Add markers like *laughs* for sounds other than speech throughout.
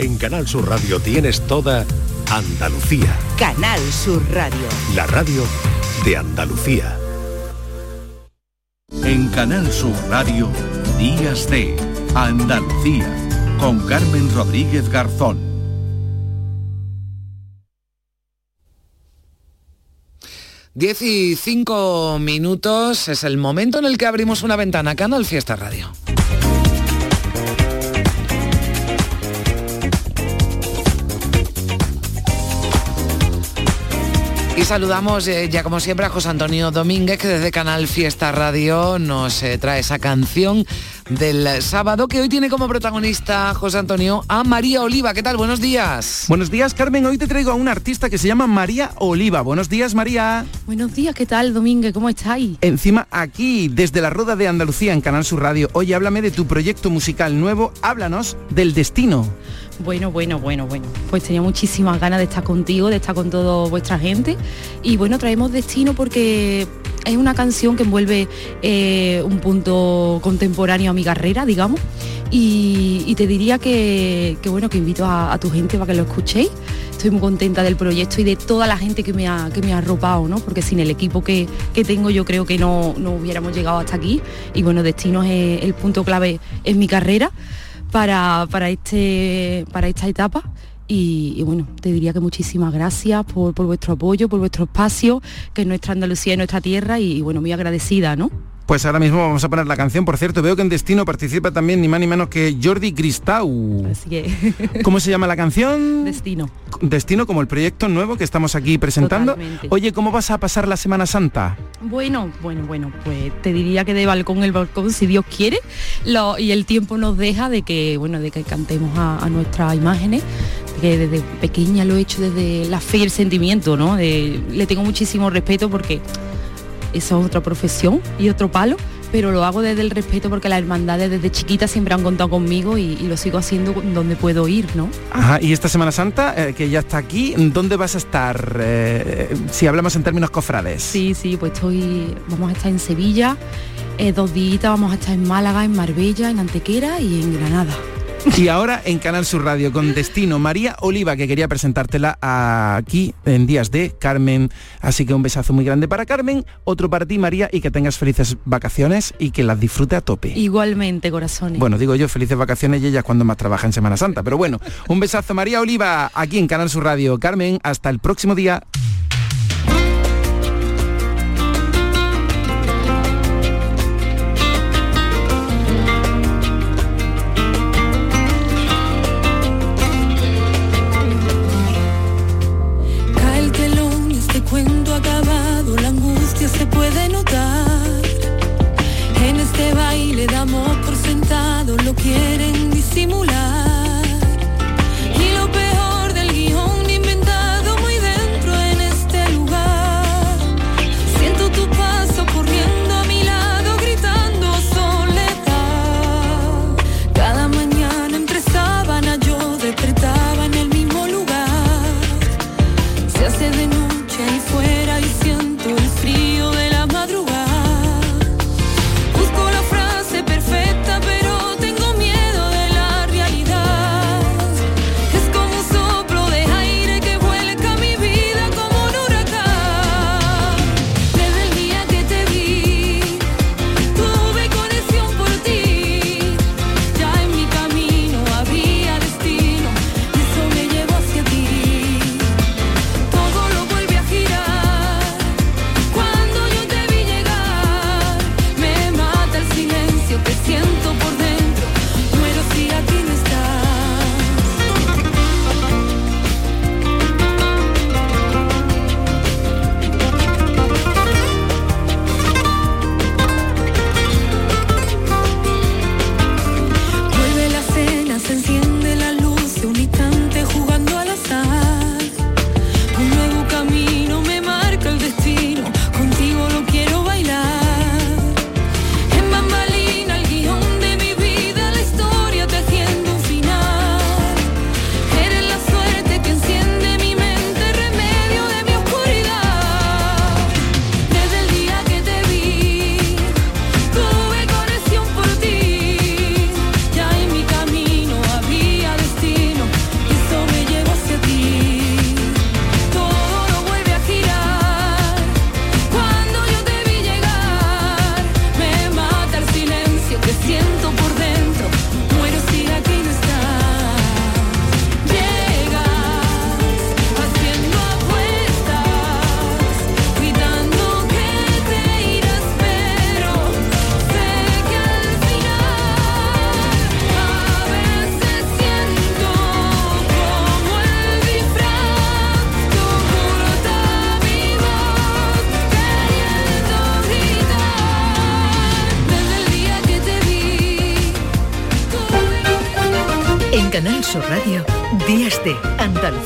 En Canal Sur Radio tienes toda Andalucía. Canal Sur Radio. La radio de Andalucía. En Canal Sur Radio, Días de Andalucía, con Carmen Rodríguez Garzón. 10 y 5 minutos es el momento en el que abrimos una ventana. Canal Fiesta Radio. Saludamos eh, ya como siempre a José Antonio Domínguez que desde Canal Fiesta Radio nos eh, trae esa canción del sábado que hoy tiene como protagonista José Antonio a María Oliva. ¿Qué tal? Buenos días. Buenos días Carmen, hoy te traigo a una artista que se llama María Oliva. Buenos días María. Buenos días, ¿qué tal Domínguez? ¿Cómo estáis? Encima aquí, desde la Rueda de Andalucía en Canal Sur Radio. Oye, háblame de tu proyecto musical nuevo, háblanos del destino. Bueno, bueno, bueno, bueno. Pues tenía muchísimas ganas de estar contigo, de estar con toda vuestra gente. Y bueno, traemos Destino porque es una canción que envuelve eh, un punto contemporáneo a mi carrera, digamos. Y, te diría que, bueno, que invito a, tu gente para que lo escuchéis. Estoy muy contenta del proyecto y de toda la gente que me ha, que me ha ¿no? Porque sin el equipo que, tengo yo creo que no, no hubiéramos llegado hasta aquí. Y bueno, Destino es el punto clave en mi carrera para, para, este, para esta etapa. Y, bueno, te diría que muchísimas gracias por, vuestro apoyo, por vuestro espacio, que es nuestra Andalucía y nuestra tierra, y, bueno, muy agradecida, ¿no? Pues ahora mismo vamos a poner la canción. Por cierto, veo que en Destino participa también ni más ni menos que Jordi Cristau. Así que... *laughs* ¿Cómo se llama la canción? Destino. Destino como el proyecto nuevo que estamos aquí presentando. Oye, ¿cómo vas a pasar la Semana Santa? Bueno, bueno, bueno, pues te diría que de balcón el balcón, si Dios quiere, y el tiempo nos deja de que, bueno, de que cantemos a, nuestras imágenes que desde pequeña lo he hecho desde la fe y el sentimiento, ¿no? le tengo muchísimo respeto porque eso es otra profesión y otro palo, pero lo hago desde el respeto porque las hermandades desde chiquita siempre han contado conmigo y, lo sigo haciendo donde puedo ir, ¿no? Ajá, y esta Semana Santa, eh, que ya está aquí, ¿dónde vas a estar? Eh, si hablamos en términos cofrades. Sí, sí, pues estoy, vamos a estar en Sevilla, eh, dos días vamos a estar en Málaga, en Marbella, en Antequera y en Granada. Y ahora en Canal Sur Radio con Destino María Oliva, que quería presentártela aquí en Días de Carmen. Así que un besazo muy grande para Carmen, otro para ti María y que tengas felices vacaciones y que las disfrute a tope. Igualmente, corazones. Bueno, digo yo felices vacaciones y ella cuando más trabaja en Semana Santa. Pero bueno, un besazo María Oliva aquí en Canal Sur Radio. Carmen, hasta el próximo día.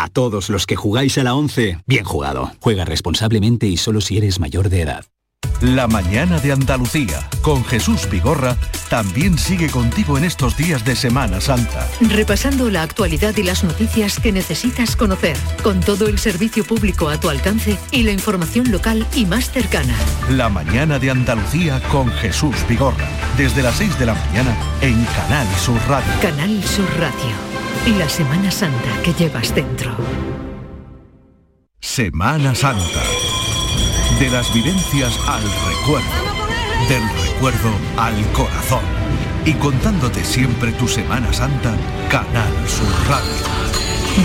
A todos los que jugáis a la 11, bien jugado. Juega responsablemente y solo si eres mayor de edad. La mañana de Andalucía con Jesús Vigorra también sigue contigo en estos días de Semana Santa. Repasando la actualidad y las noticias que necesitas conocer, con todo el servicio público a tu alcance y la información local y más cercana. La mañana de Andalucía con Jesús Vigorra, desde las 6 de la mañana en Canal Sur Radio. Canal Sur Radio. Y la Semana Santa que llevas dentro. Semana Santa. De las vivencias al recuerdo. Del recuerdo al corazón. Y contándote siempre tu Semana Santa, Canal Sur Radio.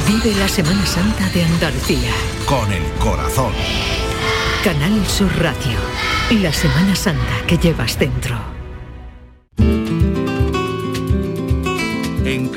Vive la Semana Santa de Andalucía. Con el corazón. Canal Sur Radio. Y la Semana Santa que llevas dentro.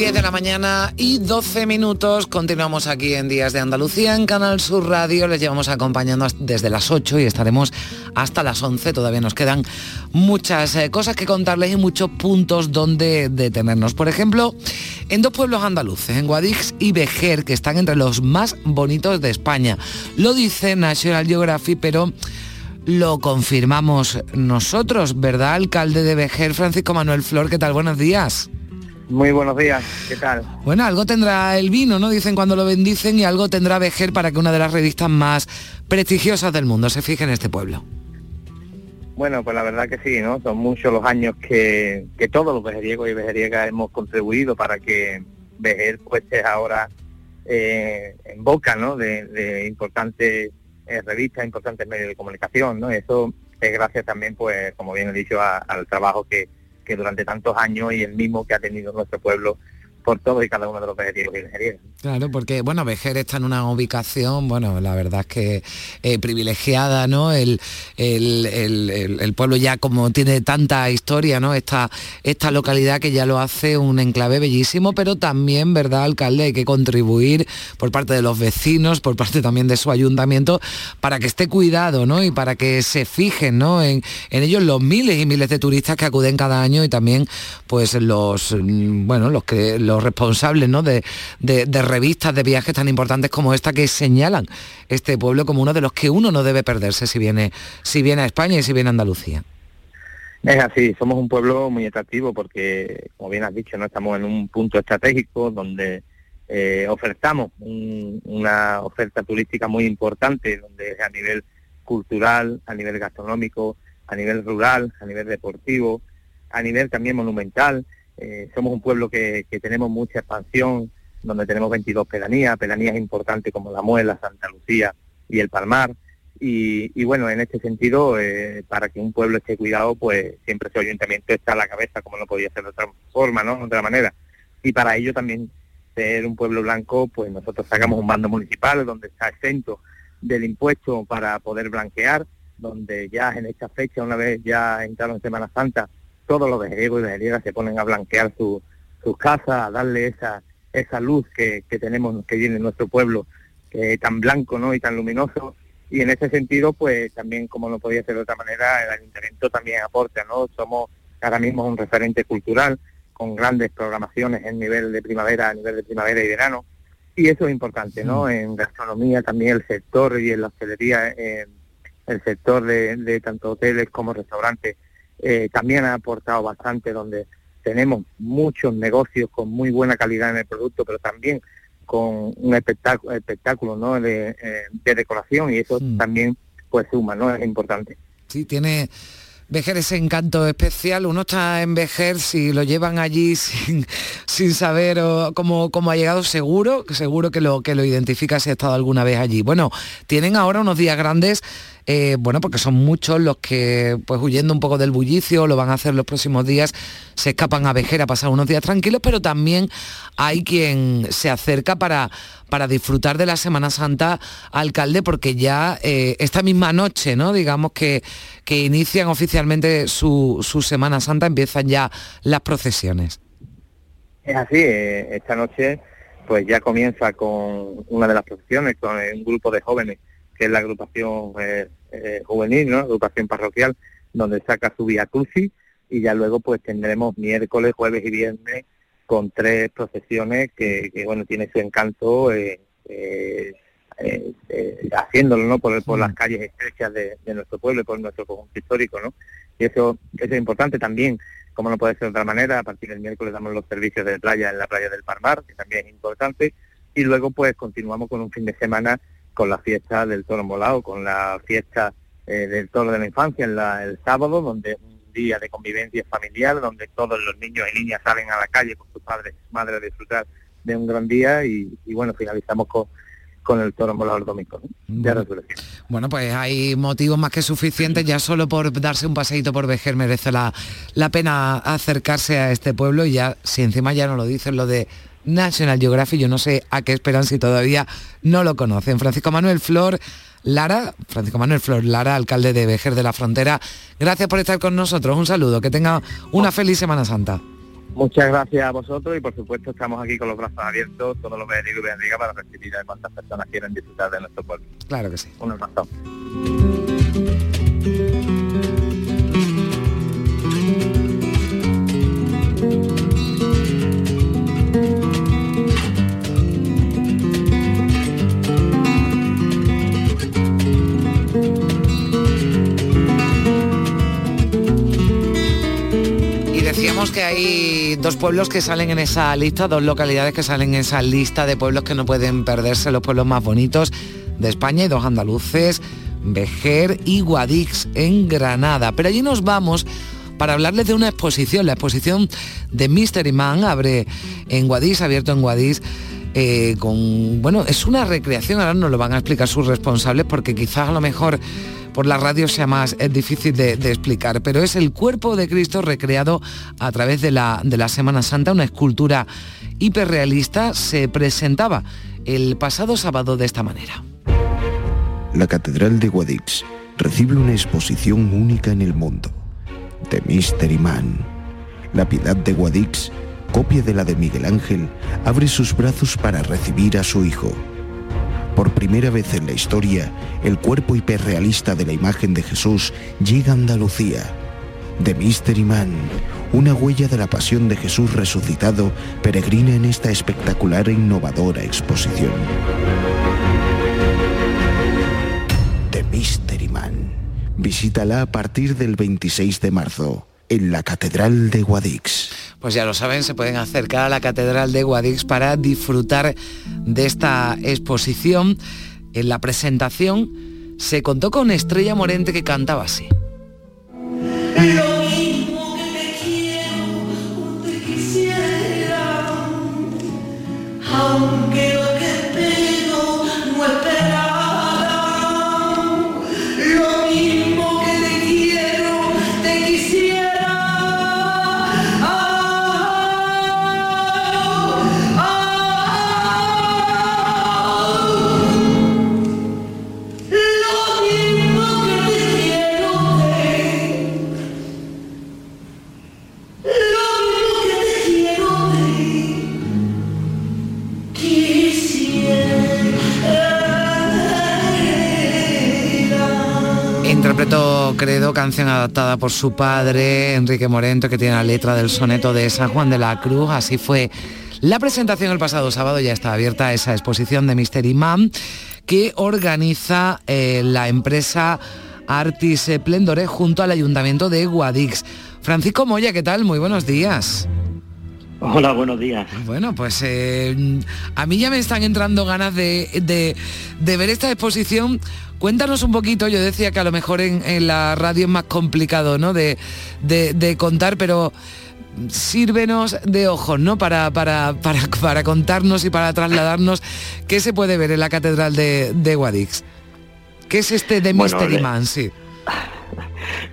10 de la mañana y 12 minutos. Continuamos aquí en Días de Andalucía en Canal Sur Radio. Les llevamos acompañando desde las 8 y estaremos hasta las 11. Todavía nos quedan muchas eh, cosas que contarles y muchos puntos donde detenernos. Por ejemplo, en dos pueblos andaluces, en Guadix y Vejer, que están entre los más bonitos de España. Lo dice National Geographic, pero lo confirmamos nosotros, ¿verdad? Alcalde de Vejer, Francisco Manuel Flor, ¿qué tal? Buenos días. Muy buenos días, ¿qué tal? Bueno, algo tendrá el vino, ¿no? Dicen cuando lo bendicen y algo tendrá Vejer para que una de las revistas más prestigiosas del mundo se fije en este pueblo. Bueno, pues la verdad que sí, ¿no? Son muchos los años que, que todos los vejeriegos y vejeriegas hemos contribuido para que Vejer pues esté ahora eh, en boca, ¿no? De, de importantes eh, revistas, importantes medios de comunicación, ¿no? Eso es gracias también, pues, como bien he dicho, a- al trabajo que, que durante tantos años y el mismo que ha tenido nuestro pueblo por todos y cada uno de los vejeriegos y vejeriegas. Claro, porque bueno, Vejer está en una ubicación, bueno, la verdad es que eh, privilegiada, ¿no? El- el- el pueblo ya como tiene tanta historia, ¿no? Esta, esta localidad que ya lo hace un enclave bellísimo, pero también, ¿verdad, alcalde? Hay que contribuir por parte de los vecinos, por parte también de su ayuntamiento, para que esté cuidado, ¿no? Y para que se fijen, ¿no? En, en ellos los miles y miles de turistas que acuden cada año y también, pues, los, mm, bueno, los que los responsables, ¿no? De, revistas de viajes tan importantes como esta que señalan este pueblo como uno de los que uno no debe perderse si viene, si viene a España y si viene a Andalucía. Es así, somos un pueblo muy atractivo porque, como bien has dicho, no estamos en un punto estratégico donde eh, ofertamos un- una oferta turística muy importante, donde a nivel cultural, a nivel gastronómico, a nivel rural, a nivel deportivo, a nivel también monumental. Eh, somos un pueblo que, tenemos mucha expansión, donde tenemos 22 pedanías, pedanías importantes como La Muela, Santa Lucía y El Palmar. Y, y bueno, en este sentido, eh, para que un pueblo esté cuidado, pues siempre su ayuntamiento está a la cabeza, como no podía ser de otra forma, ¿no? De otra manera. Y para ello también ser un pueblo blanco, pues nosotros sacamos un bando municipal donde está exento del impuesto para poder blanquear, donde ya en esta fecha, una vez ya entraron en Semana Santa, todos los vejeriegos y vejeriegas se ponen a blanquear su- sus casas, a darle esa, esa luz que, que tenemos, que viene en nuestro pueblo, que es tan blanco ¿no? y tan luminoso. Y en ese sentido, pues también, como no podía ser de otra manera, el ayuntamiento también aporta, ¿no? Somos ahora mismo un referente cultural con grandes programaciones en nivel de primavera, a nivel de primavera y verano. Y eso es importante, ¿no? En gastronomía también el sector y en la hostelería, eh, el sector de, de tanto hoteles como restaurantes, eh, también ha aportado bastante, donde tenemos muchos negocios con muy buena calidad en el producto, pero también con un espectáculo, espectáculo ¿no? de, eh, de decoración y eso también pues suma, ¿no? Es importante. Sí, tiene Vejer ese encanto especial. Uno está en Vejer, si lo llevan allí *laughs* sin, sin saber o cómo, cómo ha llegado, seguro, seguro que lo, que lo identifica si ha estado alguna vez allí. Bueno, tienen ahora unos días grandes eh, bueno, porque son muchos los que, pues huyendo un poco del bullicio, lo van a hacer los próximos días, se escapan a Vejer a pasar unos días tranquilos, pero también hay quien se acerca para, para disfrutar de la Semana Santa, alcalde, porque ya eh, esta misma noche, ¿no? Digamos que, que inician oficialmente su, su Semana Santa, empiezan ya las procesiones. Es así, eh, esta noche pues ya comienza con una de las procesiones, con un grupo de jóvenes, que es la agrupación eh, eh, juvenil, ¿no? agrupación parroquial, donde saca su vía crucis y ya luego pues tendremos miércoles, jueves y viernes con tres procesiones que, bueno, tiene su encanto eh, haciéndolo ¿no? por, por las calles estrechas de, nuestro pueblo y por nuestro conjunto histórico. ¿no? Y eso, eso es importante también como no puede ser de otra manera, a partir del miércoles damos los servicios de playa en la playa del Parmar, que también es importante, y luego pues continuamos con un fin de semana con la fiesta del toro molado, con la fiesta eh, del toro de la infancia en el sábado, donde un día de convivencia familiar, donde todos los niños y niñas salen a la calle con sus padres y madres a disfrutar de un gran día y bueno, finalizamos con con el toro molador domingo de Bueno, pues hay motivos más que suficientes, ya solo por darse un paseito por Vejer merece la, la pena acercarse a este pueblo y ya, si encima ya no lo dicen lo de National Geographic, yo no sé a qué esperan si todavía no lo conocen. Francisco Manuel Flor Lara, Francisco Manuel Flor Lara, alcalde de Vejer de la Frontera, gracias por estar con nosotros, un saludo, que tenga una feliz Semana Santa. Muchas gracias a vosotros y por supuesto estamos aquí con los brazos abiertos, todos los bendigo y bendiga para recibir a cuantas personas quieran disfrutar de nuestro pueblo. Claro que sí. Un abrazo. Hay dos pueblos que salen en esa lista, dos localidades que salen en esa lista de pueblos que no pueden perderse, los pueblos más bonitos de España y dos andaluces, Vejer y Guadix en Granada. Pero allí nos vamos para hablarles de una exposición, la exposición de Mystery Man abre en Guadix, abierto en Guadix. Eh, con bueno es una recreación ahora nos lo van a explicar sus responsables porque quizás a lo mejor por la radio sea más es difícil de, explicar, pero es el cuerpo de Cristo recreado a través de la, de la Semana Santa, una escultura hiperrealista, se presentaba el pasado sábado de esta manera. La Catedral de Guadix recibe una exposición única en el mundo, The Mystery Man. La piedad de Guadix, copia de la de Miguel Ángel, abre sus brazos para recibir a su hijo por primera vez en la historia, el cuerpo hiperrealista de la imagen de Jesús llega a Andalucía. The Mystery Man, una huella de la pasión de Jesús resucitado, peregrina en esta espectacular e innovadora exposición. The Mystery Man. Visítala a partir del 26 de marzo en la Catedral de Guadix. Pues ya lo saben, se pueden acercar a la Catedral de Guadix para disfrutar de esta exposición. En la presentación se contó con Estrella Morente que cantaba así. Credo, canción adaptada por su padre, Enrique Morento, que tiene la letra del soneto de San Juan de la Cruz. Así fue la presentación el pasado sábado, ya está abierta esa exposición de Mystery Man que organiza eh, la empresa Artis Plendore junto al Ayuntamiento de Guadix. Francisco Moya, ¿qué tal? Muy buenos días. Hola, buenos días. Bueno, pues eh, a mí ya me están entrando ganas de, ver esta exposición. Cuéntanos un poquito, yo decía que a lo mejor en, la radio es más complicado ¿no? de, contar, pero sírvenos de ojos, ¿no? Para, para, para, contarnos y para trasladarnos qué se puede ver en la Catedral de, de Guadix. ¿Qué es este de Bueno, Mystery le- Man? Sí. *laughs*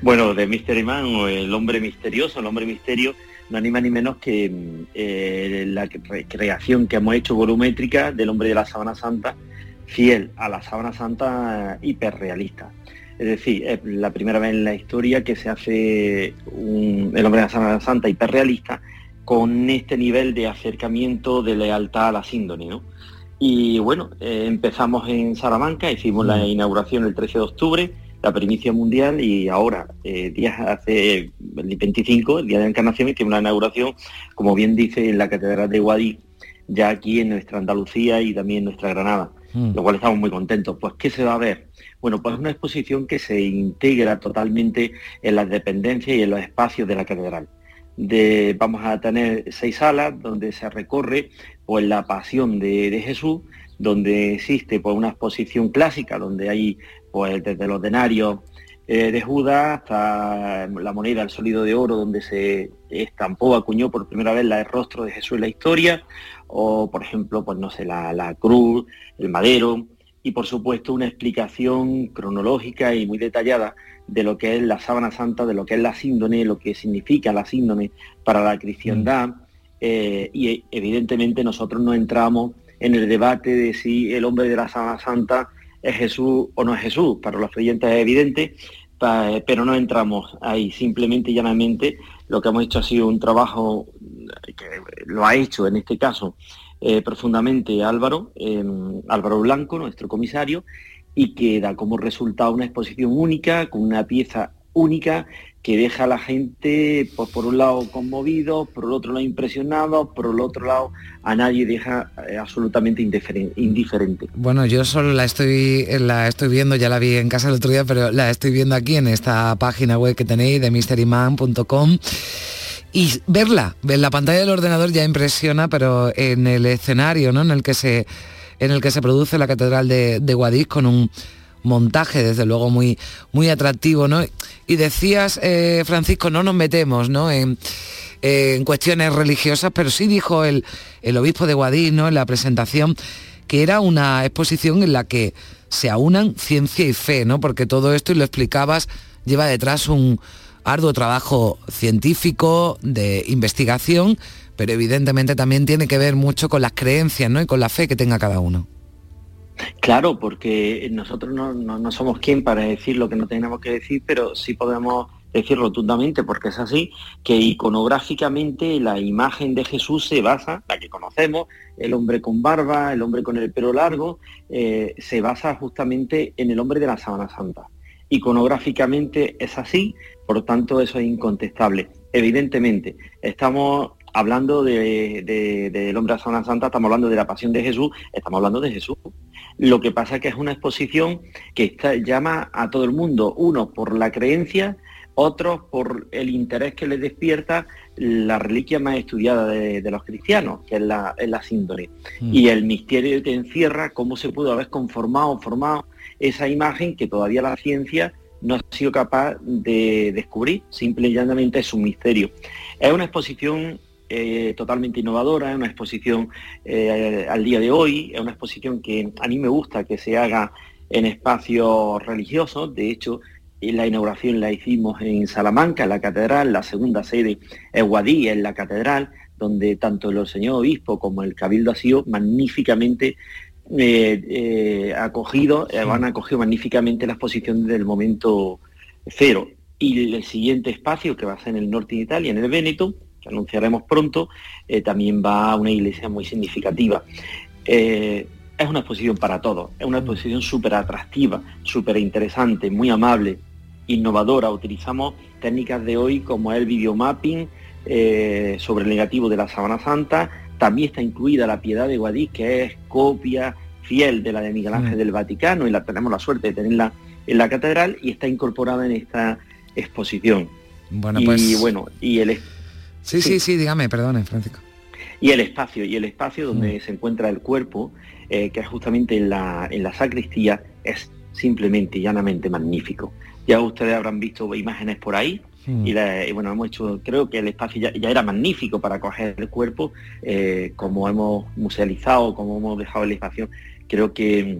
Bueno, de Mystery Man o el hombre misterioso, el hombre misterio, no ni más ni menos que eh, la recreación que hemos hecho volumétrica del hombre de la sábana santa, fiel a la sábana santa eh, hiperrealista. Es decir, es la primera vez en la historia que se hace un- el hombre de la sábana santa hiperrealista con este nivel de acercamiento de lealtad a la síndone, ¿no? Y bueno, eh, empezamos en Salamanca, hicimos la inauguración el 13 de octubre, la primicia mundial y ahora, eh, días hace el 25, el día de la Encarnación, hicimos la inauguración, como bien dice, en la Catedral de Guadix, ya aquí en nuestra Andalucía y también en nuestra Granada, lo cual estamos muy contentos. Pues, ¿qué se va a ver? Bueno, pues una exposición que se integra totalmente en las dependencias y en los espacios de la catedral. De, vamos a tener seis salas donde se recorre pues, la pasión de, de Jesús, donde existe pues, una exposición clásica, donde hay pues, desde los denarios eh, de Judas hasta la moneda, el sólido de oro, donde se estampó, acuñó por primera vez la- el rostro de Jesús en la historia, o por ejemplo, pues no sé, la, la cruz, el madero, y por supuesto una explicación cronológica y muy detallada de lo que es la sábana santa, de lo que es la síndone, lo que significa la síndone para la cristiandad, eh, y evidentemente nosotros no entramos en el debate de si el hombre de la sábana santa es Jesús o no es Jesús. Para los creyentes es evidente, pero no entramos ahí. Simplemente y llanamente lo que hemos hecho ha sido un trabajo que lo ha hecho en este caso eh, profundamente Álvaro, eh, Álvaro Blanco, nuestro comisario, y que da como resultado una exposición única, con una pieza única que deja a la gente, pues por un lado conmovido, por el otro lado impresionado, por el otro lado a nadie deja eh, absolutamente indiferen- indiferente. Bueno, yo solo la estoy, la estoy viendo, ya la vi en casa el otro día, pero la estoy viendo aquí en esta página web que tenéis de mysteryman.com. Y verla, en la pantalla del ordenador ya impresiona, pero en el escenario ¿no? en, el que se, en el que se produce la Catedral de, de Guadix con un montaje desde luego muy, muy atractivo. ¿no? Y decías, eh, Francisco, no nos metemos ¿no? En, en cuestiones religiosas, pero sí dijo el, el obispo de Guadix ¿no? en la presentación que era una exposición en la que se aunan ciencia y fe, ¿no? Porque todo esto, y lo explicabas, lleva detrás un arduo trabajo científico, de investigación, pero evidentemente también tiene que ver mucho con las creencias, ¿no? Y con la fe que tenga cada uno. Claro, porque nosotros no, somos quien para decir lo que no tenemos que decir, pero sí podemos decir rotundamente, porque es así, que iconográficamente la imagen de Jesús se basa, la que conocemos, el hombre con barba, el hombre con el pelo largo, eh, se basa justamente en el hombre de la sábana santa. Iconográficamente es así, por lo tanto eso es incontestable. Evidentemente, estamos hablando de- de- del hombre la sábana santa, estamos hablando de la pasión de Jesús, estamos hablando de Jesús. Lo que pasa es que es una exposición que está- llama a todo el mundo, uno por la creencia, otros por el interés que les despierta la reliquia más estudiada de, de los cristianos, que es la, es la síndone. Y el misterio que encierra cómo se pudo haber conformado, formado esa imagen que todavía la ciencia no ha sido capaz de descubrir, simple y llanamente es un misterio. Es una exposición eh, totalmente innovadora, es una exposición eh, al día de hoy, es una exposición que a mí me gusta que se haga en espacios religiosos, de hecho eh, la inauguración la hicimos en Salamanca, en la catedral, la segunda sede es Guadí, en la catedral, donde tanto el señor obispo como el cabildo ha sido magníficamente eh, eh, acogido, eh, han acogido magníficamente la exposición del momento cero. Y el siguiente espacio, que va a ser en el norte de Italia, en el Véneto, que anunciaremos pronto, eh, también va a una iglesia muy significativa. Es una exposición para todos, es una exposición súper atractiva, súper interesante, muy amable, innovadora. Utilizamos técnicas de hoy como el videomapping sobre el negativo de la Sabana Santa. También está incluida la Piedad de Guadix, que es copia fiel de la de Miguel Ángel del Vaticano y la tenemos la suerte de tenerla en la catedral y está incorporada en esta exposición. Bueno, y pues- bueno, y el Sí, sí, sí, dígame, perdone, Francisco. y el espacio, y el espacio donde se encuentra el cuerpo, eh, que es justamente en la, en la sacristía, es simplemente y llanamente magnífico. Ya ustedes habrán visto imágenes por ahí, y, la- y bueno, hemos hecho, creo que el espacio ya, ya era magnífico para coger el cuerpo, eh, como hemos musealizado, como hemos dejado el espacio, creo que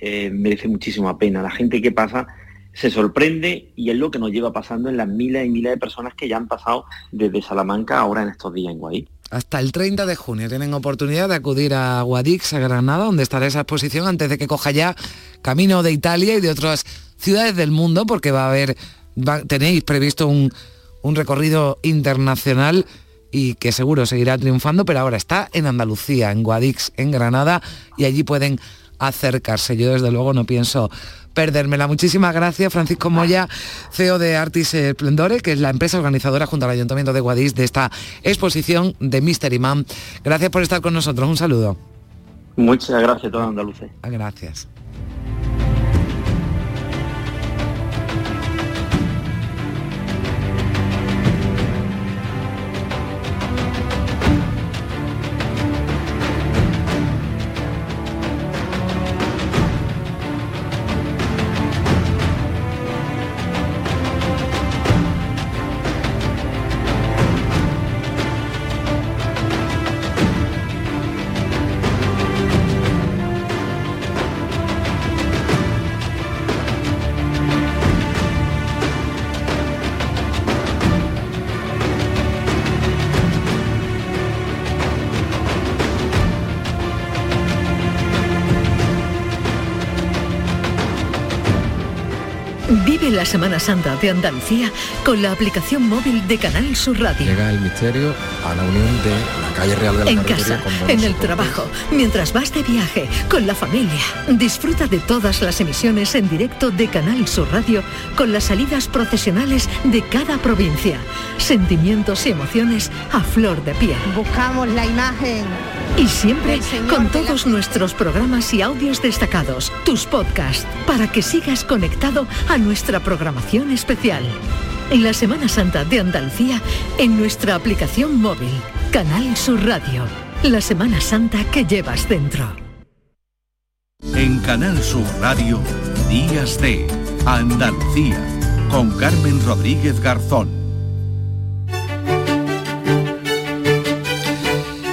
eh, merece muchísima pena. La gente que pasa se sorprende y es lo que nos lleva pasando en las miles y miles de personas que ya han pasado desde Salamanca ahora en estos días en Guadix. Hasta el 30 de junio tienen oportunidad de acudir a Guadix, a Granada, donde estará esa exposición antes de que coja ya camino de Italia y de otras ciudades del mundo, porque va a haber, tenéis previsto un, un recorrido internacional y que seguro seguirá triunfando, pero ahora está en Andalucía, en Guadix, en Granada, y allí pueden acercarse. Yo desde luego no pienso perdérmela. Muchísimas gracias, Francisco Moya, CEO de Artis Esplendore, que es la empresa organizadora junto al Ayuntamiento de Guadix de esta exposición de Mystery Man. Gracias por estar con nosotros. Un saludo. Muchas gracias a todos andaluces. Gracias. La Semana Santa de Andalucía con la aplicación móvil de Canal Sur Radio. Llega el misterio a la unión de la calle Real de la En casa, en el trabajo, mientras vas de viaje, con la familia. Disfruta de todas las emisiones en directo de Canal Sur Radio con las salidas procesionales de cada provincia. Sentimientos y emociones a flor de piel. Buscamos la imagen y siempre con todos nuestros programas y audios destacados, tus podcasts, para que sigas conectado a nuestra programación especial. En la Semana Santa de Andalucía, en nuestra aplicación móvil, Canal Sur Radio. La Semana Santa que llevas dentro. En Canal Sur Radio, Días de Andalucía, con Carmen Rodríguez Garzón.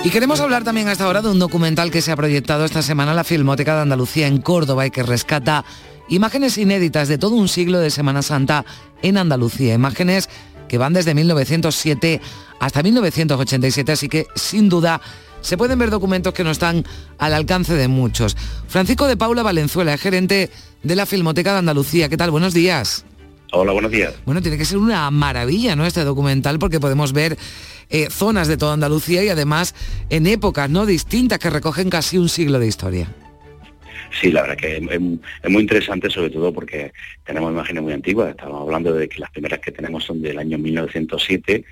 Y queremos hablar también hasta ahora de un documental que se ha proyectado esta semana en la Filmoteca de Andalucía en Córdoba y que rescata imágenes inéditas de todo un siglo de Semana Santa en Andalucía. Imágenes que van desde 1907 hasta 1987, así que sin duda se pueden ver documentos que no están al alcance de muchos. Francisco de Paula Valenzuela, gerente de la Filmoteca de Andalucía. ¿Qué tal? Buenos días. Hola, buenos días. Bueno, tiene que ser una maravilla, ¿no? Este documental, porque podemos ver eh, zonas de toda Andalucía y además en épocas no distintas que recogen casi un siglo de historia. Sí, la verdad que es, muy interesante, sobre todo porque tenemos imágenes muy antiguas. Estamos hablando de que las primeras que tenemos son del año 1907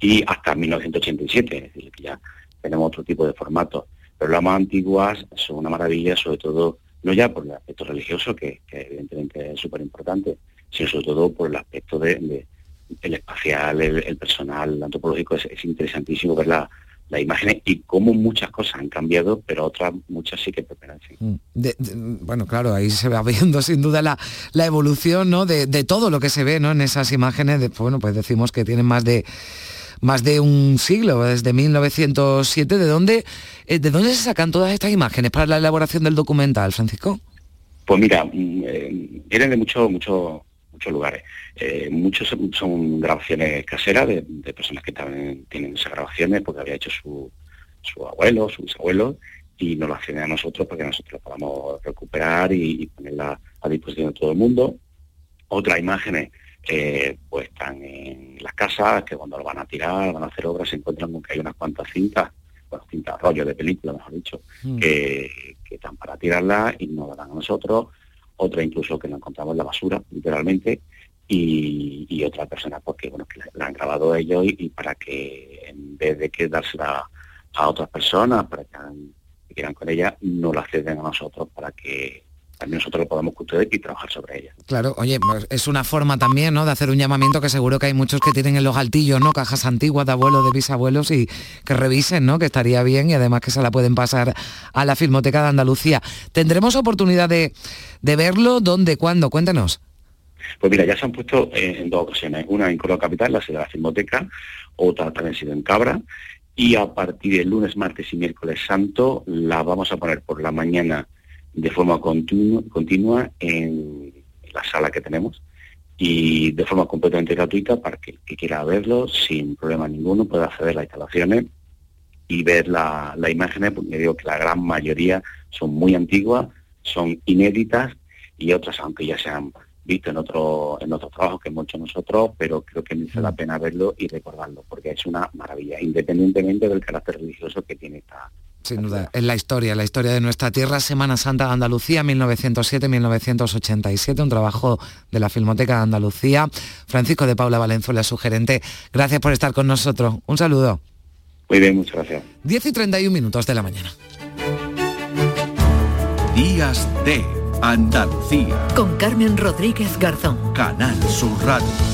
y hasta 1987, es decir, que ya tenemos otro tipo de formatos. Pero las más antiguas son una maravilla, sobre todo, no ya por el aspecto religioso, que, evidentemente es súper importante, sino sobre todo por el aspecto de, el espacial, el, personal, el antropológico, es, interesantísimo ver la, las imágenes y cómo muchas cosas han cambiado, pero otras muchas sí que permanecen. Mm. bueno, claro, ahí se va *laughs* viendo sin duda la, la evolución ¿no? de, todo lo que se ve ¿no? en esas imágenes. De, bueno, pues decimos que tienen más de más de un siglo, desde 1907. ¿De dónde, eh, ¿De dónde se sacan todas estas imágenes para la elaboración del documental, Francisco? Pues mira, mm, eh, vienen de mucho, mucho muchos lugares. Eh, muchos son, grabaciones caseras de, personas que también tienen esas grabaciones porque había hecho su, su abuelo, su bisabuelo, y nos lo hacen a nosotros para que nosotros podamos recuperar y, ponerla a disposición de todo el mundo. Otras imágenes eh, pues están en las casas, que cuando lo van a tirar, van a hacer obras, se encuentran con que hay unas cuantas cintas, bueno, cintas, rollos de película, mejor dicho, mm. que, que, están para tirarlas y nos la dan a nosotros otra incluso que la encontramos en la basura, literalmente, y, otra persona porque bueno que la, han grabado ellos y, para que en vez de que dársela a otras personas para que, quieran con ella, no la ceden a nosotros para que también nosotros lo podamos custodiar y trabajar sobre ella. Claro, oye, pues es una forma también, ¿no? De hacer un llamamiento que seguro que hay muchos que tienen en los altillos, ¿no? Cajas antiguas de abuelos, de bisabuelos y que revisen, ¿no? Que estaría bien y además que se la pueden pasar a la Filmoteca de Andalucía. ¿Tendremos oportunidad de, verlo? ¿Dónde? ¿Cuándo? Cuéntanos. Pues mira, ya se han puesto en dos ocasiones. Una en Córdoba Capital, la sede de la Filmoteca, otra también ha sido en Cabra. Y a partir del lunes, martes y miércoles santo la vamos a poner por la mañana de forma continua, continua en la sala que tenemos y de forma completamente gratuita para que el que quiera verlo sin problema ninguno pueda acceder a las instalaciones y ver las imágenes, porque digo que la gran mayoría son muy antiguas, son inéditas y otras, aunque ya se han visto en otro en otros trabajos que hemos hecho nosotros, pero creo que merece la pena verlo y recordarlo, porque es una maravilla, independientemente del carácter religioso que tiene esta, sin duda, es la historia, la historia de nuestra tierra, Semana Santa de Andalucía, 1907-1987, un trabajo de la Filmoteca de Andalucía. Francisco de Paula Valenzuela, su gerente, gracias por estar con nosotros. Un saludo. Muy bien, muchas gracias. 10 y 31 minutos de la mañana. Días de Andalucía. Con Carmen Rodríguez Garzón. Canal Sur Radio.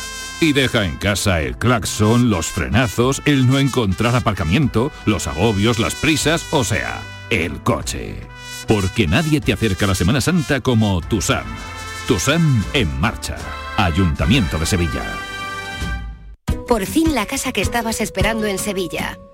Y deja en casa el claxon, los frenazos, el no encontrar aparcamiento, los agobios, las prisas, o sea, el coche. Porque nadie te acerca a la Semana Santa como Tusam. Tusam en marcha. Ayuntamiento de Sevilla. Por fin la casa que estabas esperando en Sevilla.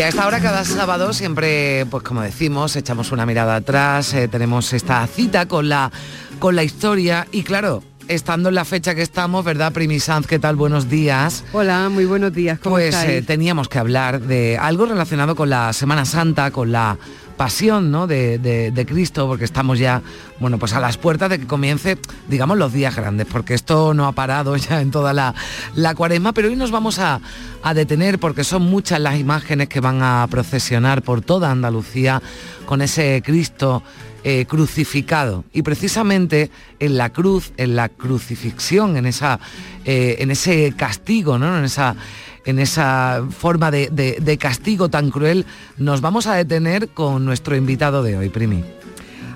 Y a esta hora cada sábado siempre, pues como decimos, echamos una mirada atrás, eh, tenemos esta cita con la, con la historia y claro, estando en la fecha que estamos, ¿verdad, Primi Sanz? ¿Qué tal? Buenos días. Hola, muy buenos días. ¿Cómo pues estáis? eh, teníamos que hablar de algo relacionado con la Semana Santa, con la pasión ¿no? de, de- de Cristo, porque estamos ya, bueno, pues a las puertas de que comience, digamos, los días grandes, porque esto no ha parado *laughs* ya en toda la, la cuaresma, pero hoy nos vamos a, a detener porque son muchas las imágenes que van a procesionar por toda Andalucía con ese Cristo eh, crucificado y precisamente en la cruz, en la crucifixión, en esa, eh, en ese castigo, ¿no? En esa en esa forma de, de- de castigo tan cruel, nos vamos a detener con nuestro invitado de hoy, Primi.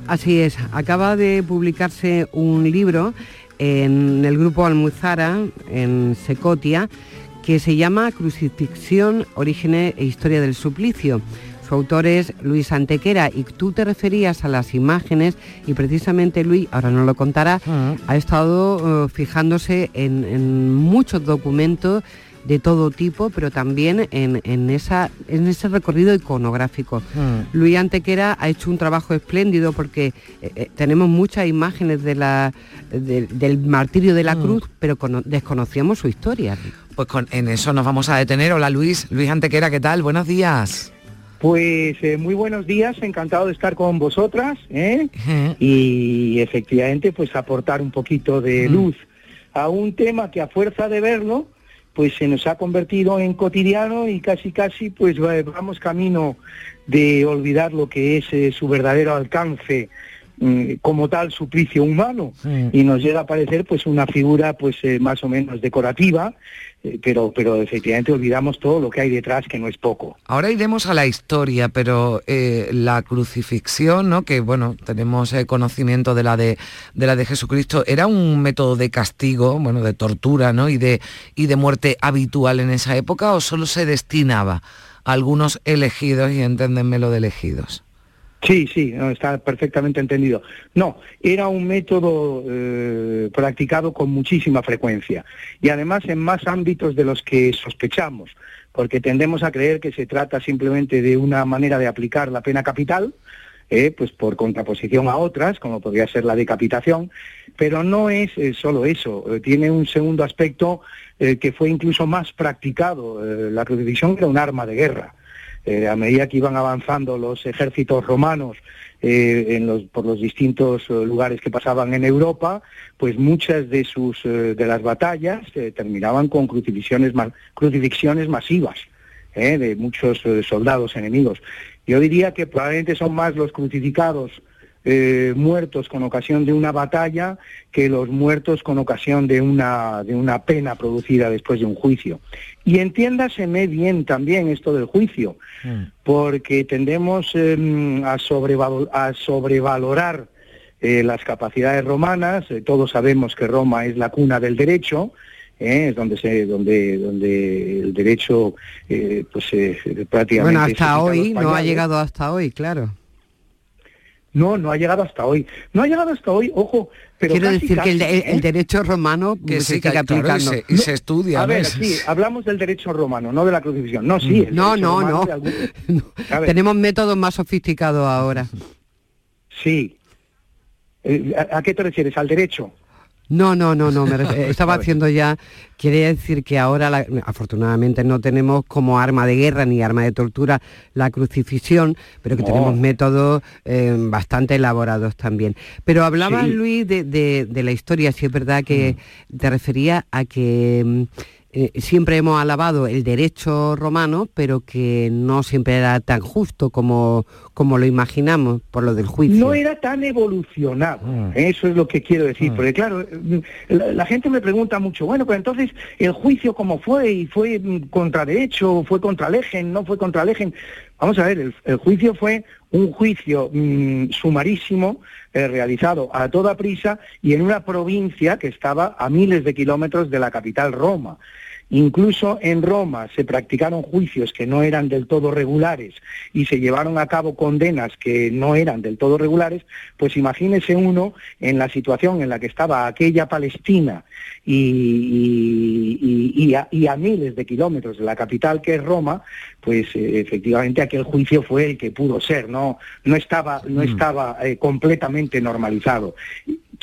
Así es, acaba de publicarse un libro en el grupo Almuzara, en Secotia, que se llama Crucifixión, Orígenes e Historia del Suplicio. Su autor es Luis Antequera y tú te referías a las imágenes y precisamente Luis, ahora nos lo contará, ha estado eh, fijándose en, en muchos documentos de todo tipo, pero también en, en esa, en ese recorrido iconográfico. Luis Antequera ha hecho un trabajo espléndido porque eh, eh, tenemos muchas imágenes de la, de- del martirio de la cruz, pero cono- desconocíamos su historia. Pues con, en eso nos vamos a detener. Hola Luis, Luis Antequera, ¿qué tal? Buenos días. Pues eh, muy buenos días, encantado de estar con vosotras ¿eh? y efectivamente pues aportar un poquito de luz a un tema que a fuerza de verlo pues se nos ha convertido en cotidiano y casi casi pues va- vamos camino de olvidar lo que es eh, su verdadero alcance mm, como tal suplicio humano. Y nos llega a parecer pues una figura pues eh, más o menos decorativa pero pero efectivamente olvidamos todo lo que hay detrás que no es poco Ahora iremos a la historia, pero eh, la crucifixión, ¿no? que bueno, tenemos eh, conocimiento de la de, de la de Jesucristo, ¿era un método de castigo, bueno, de tortura, ¿no? y de, y de muerte habitual en esa época o solo se destinaba a algunos elegidos, y enténdenme lo de elegidos? Sí, sí, no, está perfectamente entendido. No, era un método eh, practicado con muchísima frecuencia y además en más ámbitos de los que sospechamos, porque tendemos a creer que se trata simplemente de una manera de aplicar la pena capital, eh, pues por contraposición a otras, como podría ser la decapitación, pero no es eh, solo eso, tiene un segundo aspecto que fue incluso más practicado. la crucifixión era un arma de guerra. Eh, a medida que iban avanzando los ejércitos romanos eh, por los distintos eh, lugares que pasaban en Europa, pues muchas de sus de las batallas terminaban con crucifixiones, crucifixiones masivas de muchos soldados enemigos. Yo diría que probablemente son más los crucificados eh, muertos con ocasión de una batalla que los muertos con ocasión de una, de una pena producida después de un juicio. Y entiéndaseme bien también esto del juicio, mm. porque tendemos em, a, a sobrevalorar eh, las capacidades romanas, eh, todos sabemos que Roma es la cuna del derecho, es donde se donde donde el derecho pues prácticamente bueno hasta hoy no ha llegado hasta hoy claro no, no ha llegado hasta hoy. No ha llegado hasta hoy, ojo, pero Quiero decir que el, ¿eh? derecho romano que se sigue aplicando y, se, estudia. A ver, sí, hablamos del derecho romano, no de la crucifixión. No, sí. no, no, no. *laughs* Tenemos métodos más sofisticados ahora. Sí. Eh, ¿A qué te refieres? ¿Al derecho? No, no, no, no, me *laughs* estaba haciendo ya, quiere decir que ahora afortunadamente no tenemos como arma de guerra ni arma de tortura la crucifixión, pero que tenemos métodos eh, bastante elaborados también. Pero hablaba Luis de, la historia, si es verdad que mm. te refería a que mm, eh, siempre hemos alabado el derecho romano, pero que no siempre era tan justo como, como lo imaginamos por lo del juicio. No era tan evolucionado, ah. eso es lo que quiero decir, ah. porque claro, la, gente me pregunta mucho, bueno, pues entonces el juicio cómo fue, y fue contra derecho, fue contra Legen, no fue contra Legen. Vamos a ver, el, juicio fue un juicio mm, sumarísimo eh, realizado a toda prisa y en una provincia que estaba a miles de kilómetros de la capital Roma. Incluso en Roma se practicaron juicios que no eran del todo regulares y se llevaron a cabo condenas que no eran del todo regulares, pues imagínese uno en la situación en la que estaba aquella Palestina y, a, miles de kilómetros de la capital que es Roma, pues eh, efectivamente aquel juicio fue el que pudo ser, no, no estaba, no mm. estaba eh, completamente normalizado.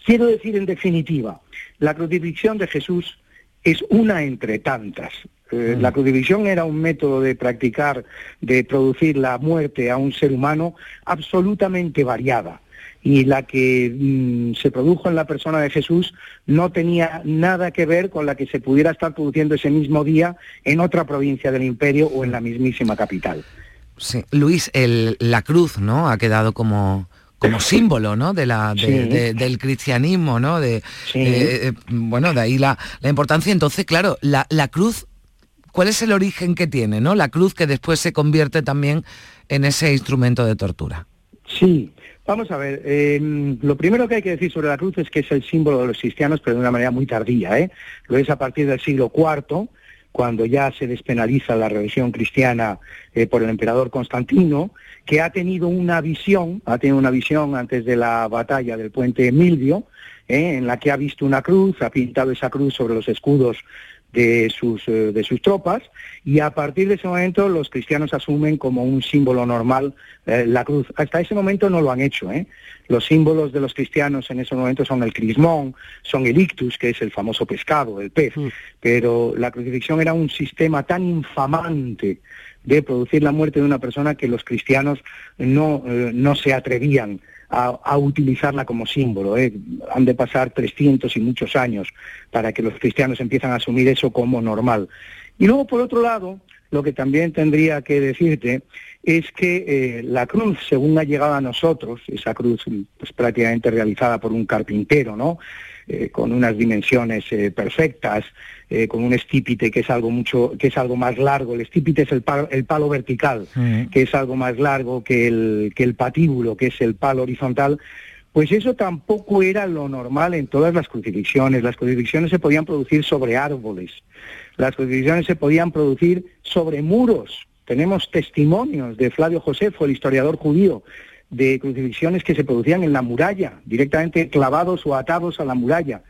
Quiero decir en definitiva, la crucifixión de Jesús es una entre tantas. Eh, mm. La crucifixión era un método de practicar, de producir la muerte a un ser humano absolutamente variada. Y la que mm, se produjo en la persona de Jesús no tenía nada que ver con la que se pudiera estar produciendo ese mismo día en otra provincia del imperio o en la mismísima capital. Sí. Luis, la cruz, ¿no? Ha quedado como como símbolo ¿no? de la, del cristianismo, ¿no? De, eh, bueno, de ahí la, importancia. Entonces, claro, la, cruz, ¿cuál es el origen que tiene? ¿no? La cruz que después se convierte también en ese instrumento de tortura. Sí, Vamos a ver, em, lo primero que hay que decir sobre la cruz es que es el símbolo de los cristianos, pero de una manera muy tardía. ¿eh? Lo es a partir del siglo IV, cuando ya se despenaliza la religión cristiana eh, por el emperador Constantino, que ha tenido una visión, ha tenido una visión antes de la batalla del puente Milvio, eh, en la que ha visto una cruz, ha pintado esa cruz sobre los escudos de sus, eh, de sus tropas y a partir de ese momento los cristianos asumen como un símbolo normal eh, la cruz. Hasta ese momento no lo han hecho. ¿eh? Los símbolos de los cristianos en ese momento son el crismón, son el ictus, que es el famoso pescado, el pez, mm. pero la crucifixión era un sistema tan infamante de producir la muerte de una persona que los cristianos no, no se atrevían a, utilizarla como símbolo. ¿eh? Han de pasar 300 y muchos años para que los cristianos empiezan a asumir eso como normal. Y luego, por otro lado, lo que también tendría que decirte es que eh, la cruz, según ha llegado a nosotros, esa cruz pues, prácticamente realizada por un carpintero, ¿no? Eh, con unas dimensiones eh, perfectas, eh, con un estípite que es algo mucho, que es algo más largo. El estípite es el palo, el palo vertical, que es algo más largo que el, que el patíbulo, que es el palo horizontal. Pues eso tampoco era lo normal en todas las crucifixiones. Las crucifixiones se podían producir sobre árboles, las crucifixiones se podían producir sobre muros. Tenemos testimonios de Flavio Josefo, el historiador judío, de crucifixiones que se producían en la muralla, directamente clavados o atados a la muralla.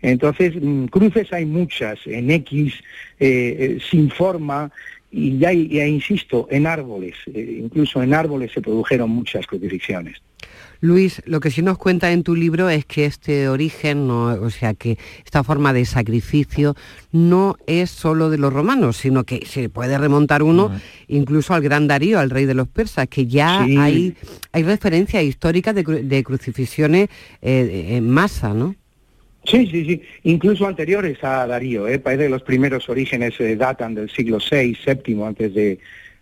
Entonces, mm, cruces hay muchas, en X, eh, eh, sin forma, y ya, insisto, en árboles, eh, incluso en árboles se produjeron muchas crucifixiones. Luis, lo que sí nos cuenta en tu libro es que este origen, no, o sea, que esta forma de sacrificio no es solo de los romanos, sino que se puede remontar uno incluso al gran Darío, al rey de los persas, que ya hay, hay referencias históricas de, crucifixiones en masa, ¿no? Sí, sí, sí, incluso anteriores a Darío, ¿eh? parece que los primeros orígenes eh, datan del siglo VI, VII antes de,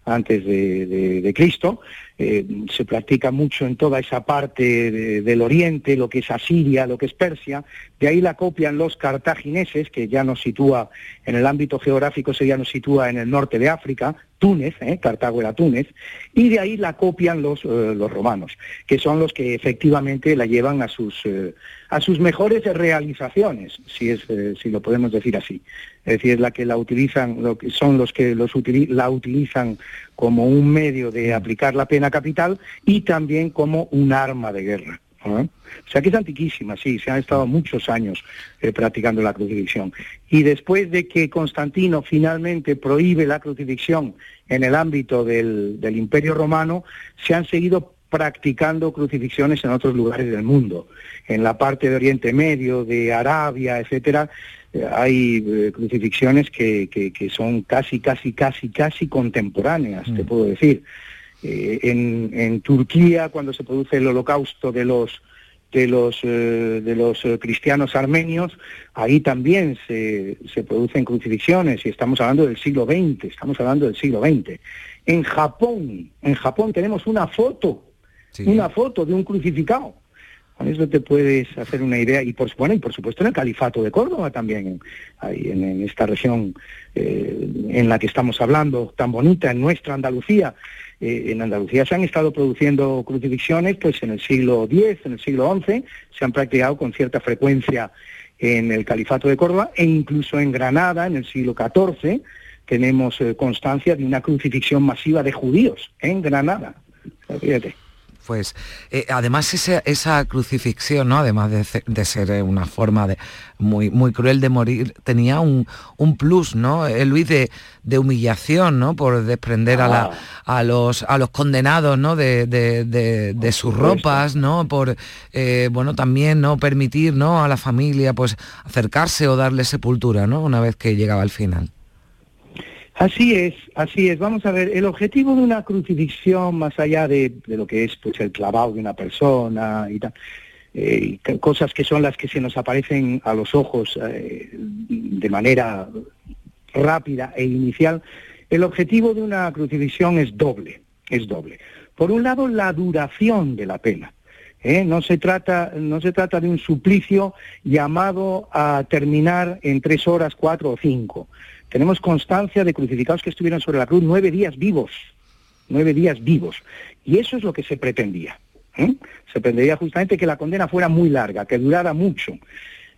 antes de, Cristo. Eh, se practica mucho en toda esa parte del Oriente, lo que es Asiria, lo que es Persia. De ahí la copian los cartagineses, que ya nos sitúa en el ámbito geográfico, se ya nos sitúa en el norte de África, Túnez, ¿eh? Cartago era Túnez, y de ahí la copian los, eh, los romanos, que son los que efectivamente la llevan a sus, eh, a sus mejores realizaciones, si, es, si lo podemos decir así. Es decir, la que la utilizan, lo que son los que los la utilizan como un medio de aplicar la pena capital y también como un arma de guerra. O sea que es antiquísima, sí, se han estado muchos años eh, practicando la crucifixión. Y después de que Constantino finalmente prohíbe la crucifixión en el ámbito del, Imperio Romano, se han seguido practicando crucifixiones en otros lugares del mundo. En la parte de Oriente Medio, de Arabia, etcétera, hay eh, crucifixiones que, son casi, casi, casi, casi contemporáneas, te mm. puedo decir. Eh, en, Turquía, cuando se produce el holocausto de los de los, eh, de los eh, cristianos armenios, ahí también se, se, producen crucifixiones y estamos hablando del siglo XX, estamos hablando del siglo XX. En Japón, en Japón tenemos una foto, una foto de un crucificado. Con eso te puedes hacer una idea. Y por, bueno, y por supuesto en el Califato de Córdoba también, ahí en, esta región en la que estamos hablando, tan bonita, en nuestra Andalucía, eh, en Andalucía se han estado produciendo crucifixiones pues en el siglo X, en el siglo XI, se han practicado con cierta frecuencia en el Califato de Córdoba e incluso en Granada en el siglo XIV tenemos eh, constancia de una crucifixión masiva de judíos en Granada. Fíjate pues eh, además esa, crucifixión, ¿no? además de, ser eh, una forma de, muy, muy cruel de morir, tenía un, plus, ¿no? Eh, Luis, de, humillación, ¿no? Por desprender a, a, los, a los condenados, ¿no? De, sus ropas, ¿no? Por, bueno, también, ¿no? Permitir, ¿no? A la familia, pues, acercarse o darle sepultura, ¿no? Una vez que llegaba al final. Así es, así es. Vamos a ver, el objetivo de una crucifixión, más allá de, lo que es pues, el clavado de una persona y tal, eh, cosas que son las que se nos aparecen a los ojos eh, de manera rápida e inicial, el objetivo de una crucifixión es doble, es doble. Por un lado, la duración de la pena. ¿eh? No, se trata, no se trata de un suplicio llamado a terminar en tres horas, cuatro o cinco tenemos constancia de crucificados que estuvieron sobre la cruz nueve días vivos, nueve días vivos. Y eso es lo que se pretendía. ¿eh? Se pretendía justamente que la condena fuera muy larga, que durara mucho.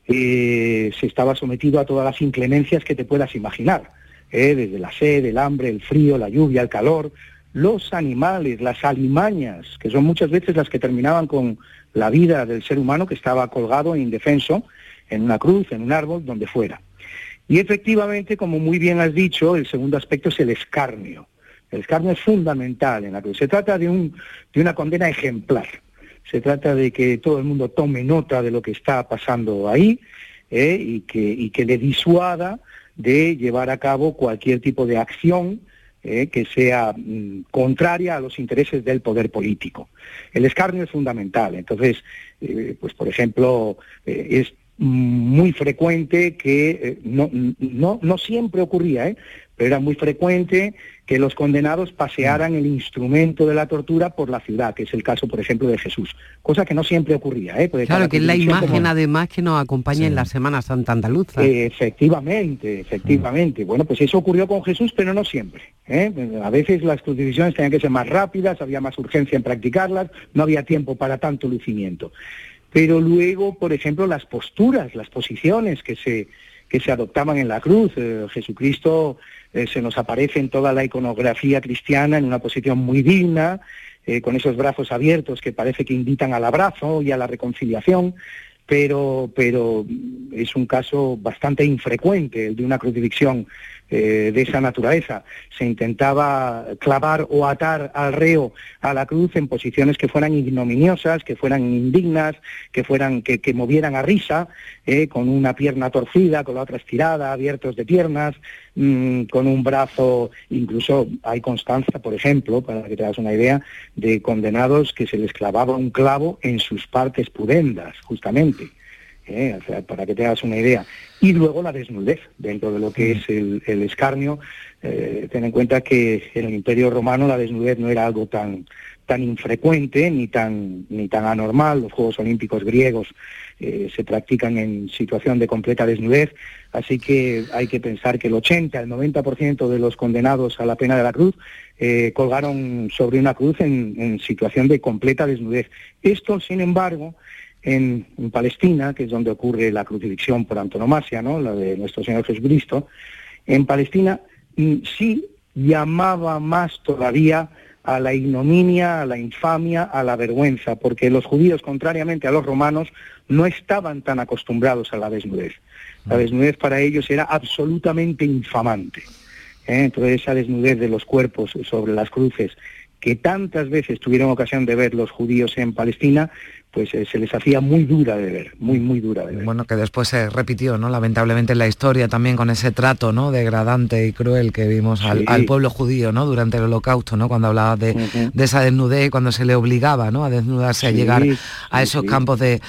Eh, se estaba sometido a todas las inclemencias que te puedas imaginar, ¿eh? desde la sed, el hambre, el frío, la lluvia, el calor, los animales, las alimañas, que son muchas veces las que terminaban con la vida del ser humano que estaba colgado e indefenso en una cruz, en un árbol, donde fuera. Y efectivamente, como muy bien has dicho, el segundo aspecto es el escarnio. El escarnio es fundamental en la cruz. Se trata de, un, de una condena ejemplar. Se trata de que todo el mundo tome nota de lo que está pasando ahí ¿eh? y, que, y que le disuada de llevar a cabo cualquier tipo de acción ¿eh? que sea mm, contraria a los intereses del poder político. El escarnio es fundamental. Entonces, eh, pues por ejemplo, es muy frecuente que, eh, no, no, no siempre ocurría, ¿eh? pero era muy frecuente que los condenados pasearan el instrumento de la tortura por la ciudad, que es el caso, por ejemplo, de Jesús, cosa que no siempre ocurría. ¿eh? claro, que es la imagen además que nos acompaña en la Semana Santa Andaluza. efectivamente, efectivamente. Bueno, pues eso ocurrió con Jesús, pero no siempre. ¿eh? A veces las crucifixiones tenían que ser más rápidas, había más urgencia en practicarlas, no había tiempo para tanto lucimiento pero luego, por ejemplo, las posturas, las posiciones que se, que se adoptaban en la cruz. Eh, Jesucristo eh, se nos aparece en toda la iconografía cristiana en una posición muy digna, eh, con esos brazos abiertos que parece que invitan al abrazo y a la reconciliación, pero, pero es un caso bastante infrecuente el de una crucifixión eh, de esa naturaleza. Se intentaba clavar o atar al reo a la cruz en posiciones que fueran ignominiosas, que fueran indignas, que fueran, que, movieran a risa, eh, con una pierna torcida, con la otra estirada, abiertos de piernas, mm, con un brazo, incluso hay constancia, por ejemplo, para que te das una idea, de condenados que se les clavaba un clavo en sus partes pudendas, justamente. ¿Eh? para que te hagas una idea. Y luego la desnudez, dentro de lo que es el, escarnio. Eh, ten en cuenta que en el Imperio Romano la desnudez no era algo tan, tan infrecuente ni tan, ni tan anormal. Los Juegos Olímpicos griegos eh, se practican en situación de completa desnudez, así que hay que pensar que el 80, el 90% de los condenados a la pena de la cruz colgaron sobre una cruz en, en situación de completa desnudez. Esto, sin embargo, en, Palestina, que es donde ocurre la crucifixión por antonomasia, ¿no? la de nuestro Señor Jesucristo, en Palestina mm, sí llamaba más todavía a la ignominia, a la infamia, a la vergüenza, porque los judíos, contrariamente a los romanos, no estaban tan acostumbrados a la desnudez. La desnudez para ellos era absolutamente infamante. ¿eh? Entonces esa desnudez de los cuerpos sobre las cruces que tantas veces tuvieron ocasión de ver los judíos en Palestina, pues eh, se les hacía muy dura de ver, muy, muy dura de ver. Bueno, que después se repitió, ¿no? Lamentablemente en la historia también con ese trato, ¿no? Degradante y cruel que vimos al, pueblo judío, ¿no? Durante el holocausto, ¿no? Cuando hablaba de, esa desnudez y cuando se le obligaba, ¿no? A desnudarse, a llegar a esos campos de,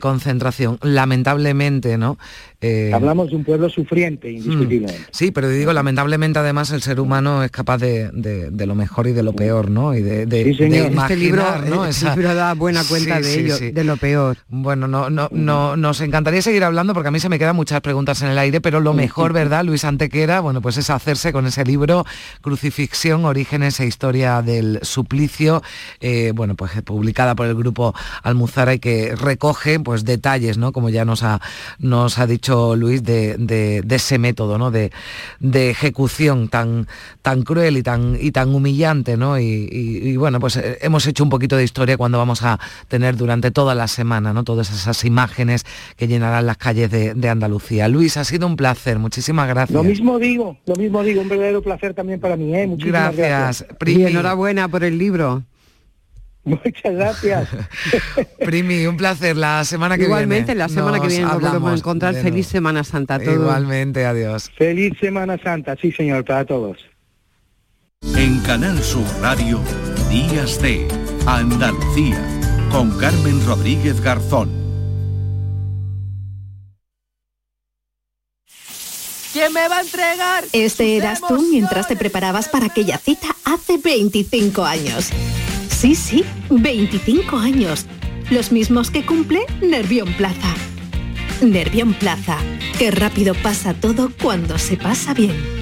concentración. Lamentablemente, ¿no? Eh, Hablamos de un pueblo sufriente, mm, indiscutiblemente. Sí, pero digo, lamentablemente además el ser humano es capaz de, lo mejor y de lo peor, ¿no? Y de, este libro, ¿no? Este libro da buena cuenta de ello de lo peor. Bueno, no, no, no, nos encantaría seguir hablando porque a mí se me quedan muchas preguntas en el aire, pero lo mejor, ¿verdad, Luis Antequera? Bueno, pues es hacerse con ese libro, Crucifixión, Orígenes e Historia del Suplicio, eh, bueno, pues publicada por el grupo Almuzara y que recoge pues detalles, ¿no? Como ya nos ha, nos ha dicho Luis, de, ese método, ¿no? De, ejecución tan, tan cruel y tan, y tan humillante, ¿no? y bueno, pues eh, hemos hecho un poquito de historia cuando vamos a tener durante toda la semana, ¿no? Todas esas imágenes que llenarán las calles de, Andalucía. Luis, ha sido un placer, muchísimas gracias. Lo mismo digo, lo mismo digo, un verdadero placer también para mí, ¿eh? Muchísimas gracias. Primi. enhorabuena por el libro. *laughs* Muchas gracias. *laughs* Primi, un placer. La semana que viene. Igualmente, la semana que viene nos volvemos a encontrar. Feliz Semana Santa a todos. Igualmente, adiós. Feliz Semana Santa, sí señor, para todos. En Canal Sur Radio, Días de Andalucía con Carmen Rodríguez Garzón. ¿Quién me va a entregar? Este eras tú mientras te preparabas para aquella cita hace 25 años. Sí, sí, 25 años. Los mismos que cumple Nervión Plaza. Nervión Plaza. Qué rápido pasa todo cuando se pasa bien.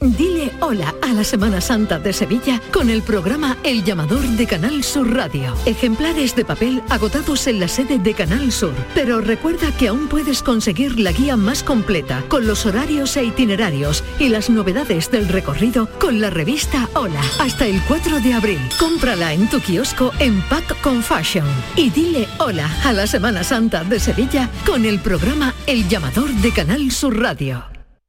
Dile hola a la Semana Santa de Sevilla con el programa El Llamador de Canal Sur Radio. Ejemplares de papel agotados en la sede de Canal Sur. Pero recuerda que aún puedes conseguir la guía más completa con los horarios e itinerarios y las novedades del recorrido con la revista Hola hasta el 4 de abril. Cómprala en tu kiosco en Pack con Fashion y dile hola a la Semana Santa de Sevilla con el programa El Llamador de Canal Sur Radio.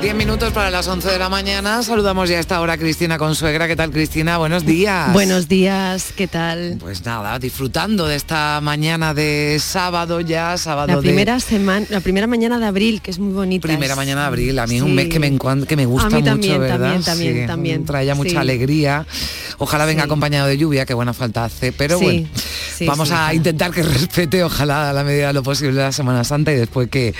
10 minutos para las 11 de la mañana. Saludamos ya a esta hora a Cristina Consuegra. ¿Qué tal, Cristina? Buenos días. Buenos días, ¿qué tal? Pues nada, disfrutando de esta mañana de sábado ya, sábado La de- primera semana, la primera mañana de abril, que es muy bonita. Primera Es- mañana de abril, a mí es un mes que me, que me gusta A mí mucho, también, ¿verdad? también, también, Sí, también. Trae ya mucha Sí. alegría. Ojalá venga Sí. acompañado de lluvia, que buena falta hace. Pero Sí, bueno, sí, vamos a intentar que *laughs* respete, ojalá a la medida de lo posible, la Semana Santa y después que,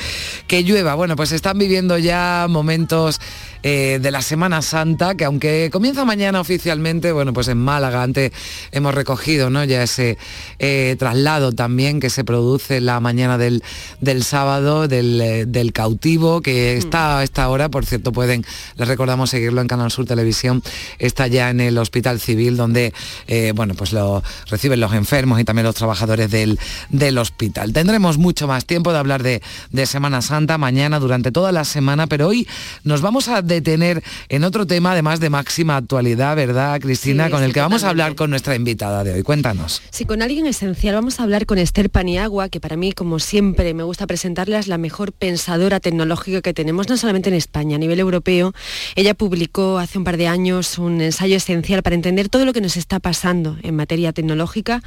que llueva. Bueno, pues están viviendo ya momentos eh, de la Semana Santa, que aunque comienza mañana oficialmente, bueno, pues en Málaga antes hemos recogido ¿no? ya ese eh, traslado también que se produce la mañana del, del sábado del, eh, del cautivo, que Mm. está a esta hora, por cierto, pueden, les recordamos seguirlo en Canal Sur Televisión, está ya en el Hospital Civil, donde eh, bueno, pues lo reciben los enfermos y también los trabajadores del, del hospital. Tendremos mucho más tiempo de hablar de, de Semana Santa mañana, durante toda la semana, pero hoy nos vamos a detener en otro tema, además de máxima actualidad, ¿verdad, Cristina? Sí, con el que vamos a hablar con nuestra invitada de hoy. Cuéntanos. Sí, con alguien esencial vamos a hablar con Esther Paniagua, que para mí, como siempre, me gusta presentarla, es la mejor pensadora tecnológica que tenemos, no solamente en España, a nivel europeo. Ella publicó hace un par de años un ensayo esencial para entender todo lo que nos está pasando en materia tecnológica,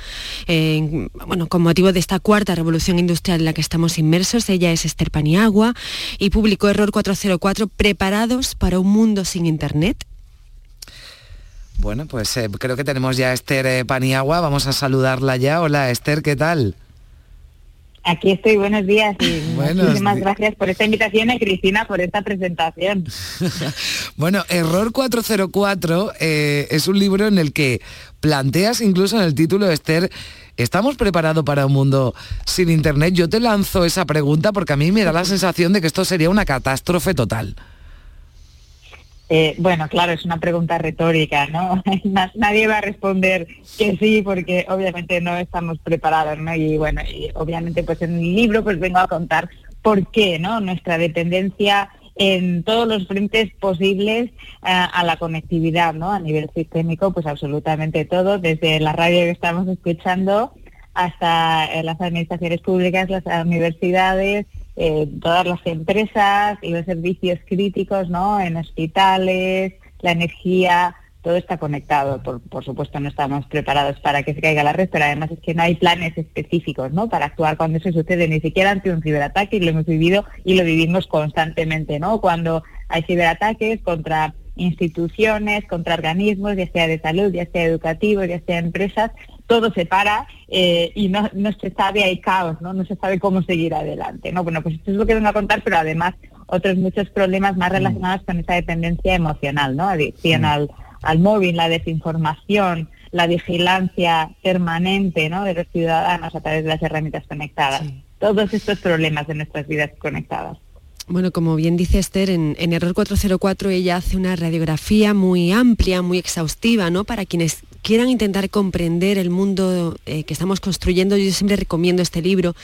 eh, en- bueno, con motivo de esta cuarta revolución industrial en la que estamos inmersos. Ella es Esther Paniagua y publicó Error 404, Preparados para un mundo sin Internet. Bueno, pues eh, creo que tenemos ya a Esther eh, Paniagua, vamos a saludarla ya. Hola Esther, ¿qué tal? Aquí estoy, buenos días y *laughs* Buenos muchísimas gracias por esta invitación y Cristina por esta presentación. *laughs* Bueno, Error 404 eh, es un libro en el que planteas incluso en el título, Esther, ¿estamos preparados para un mundo sin Internet? Yo te lanzo esa pregunta porque a mí me da la *laughs* sensación de que esto sería una catástrofe total. Eh, bueno, claro, es una pregunta retórica, ¿no? *laughs* Na- Nadie va a responder que sí porque obviamente no estamos preparados, ¿no? Y bueno, y obviamente pues en el libro pues vengo a contar por qué, ¿no? Nuestra dependencia en todos los frentes posibles a, a la conectividad, ¿no? A nivel sistémico, pues absolutamente todo, desde la radio que estamos escuchando hasta eh, las administraciones públicas, las universidades, eh, todas las empresas y los servicios críticos, ¿no? En hospitales, la energía, todo está conectado. Por, supuesto, no estamos preparados para que se caiga la red, pero además es que no hay planes específicos, ¿no? Para actuar cuando eso sucede, ni siquiera ante un ciberataque, y lo hemos vivido y lo vivimos constantemente, ¿no? Cuando hay ciberataques contra instituciones, contra organismos, ya sea de salud, ya sea educativos, ya sea empresas, todo se para eh, y no, no se sabe, hay caos, ¿no? No se sabe cómo seguir adelante, ¿no? Bueno, pues esto es lo que vengo a contar, pero además otros muchos problemas más relacionados con esa dependencia emocional, ¿no? Adicción al, al móvil, la desinformación, la vigilancia permanente, ¿no? De los ciudadanos a través de las herramientas conectadas. Todos estos problemas de nuestras vidas conectadas. Bueno, como bien dice Esther, en, en Error 404 ella hace una radiografía muy amplia, muy exhaustiva, ¿no? Para quienes quieran intentar comprender el mundo eh, que estamos construyendo, yo siempre recomiendo este libro.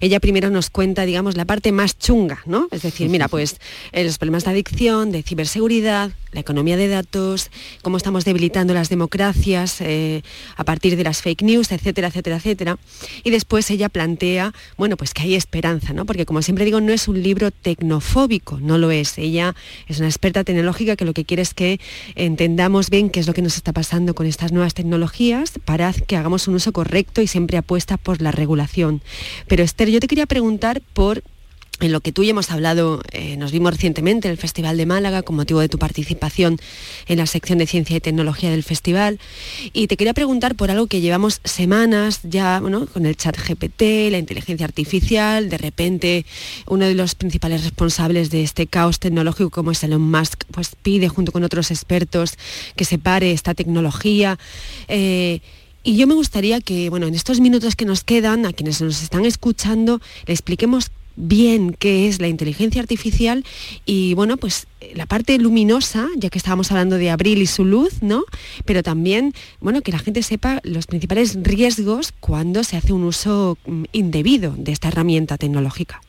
Ella primero nos cuenta, digamos, la parte más chunga, ¿no? Es decir, mira, pues eh, los problemas de adicción, de ciberseguridad, la economía de datos, cómo estamos debilitando las democracias eh, a partir de las fake news, etcétera, etcétera, etcétera. Y después ella plantea, bueno, pues que hay esperanza, ¿no? Porque como siempre digo, no es un libro tecnofóbico, no lo es. Ella es una experta tecnológica que lo que quiere es que entendamos bien qué es lo que nos está pasando con estas nuevas tecnologías para que hagamos un uso correcto y siempre apuesta por la regulación. Pero Esther, yo te quería preguntar por en lo que tú y hemos hablado, eh, nos vimos recientemente en el Festival de Málaga con motivo de tu participación en la sección de Ciencia y Tecnología del festival. Y te quería preguntar por algo que llevamos semanas ya bueno, con el chat GPT, la inteligencia artificial, de repente uno de los principales responsables de este caos tecnológico como es Elon Musk, pues pide junto con otros expertos que se pare esta tecnología. Eh, y yo me gustaría que, bueno, en estos minutos que nos quedan, a quienes nos están escuchando, le expliquemos bien qué es la inteligencia artificial y bueno, pues la parte luminosa, ya que estábamos hablando de abril y su luz, ¿no? Pero también, bueno, que la gente sepa los principales riesgos cuando se hace un uso mm, indebido de esta herramienta tecnológica.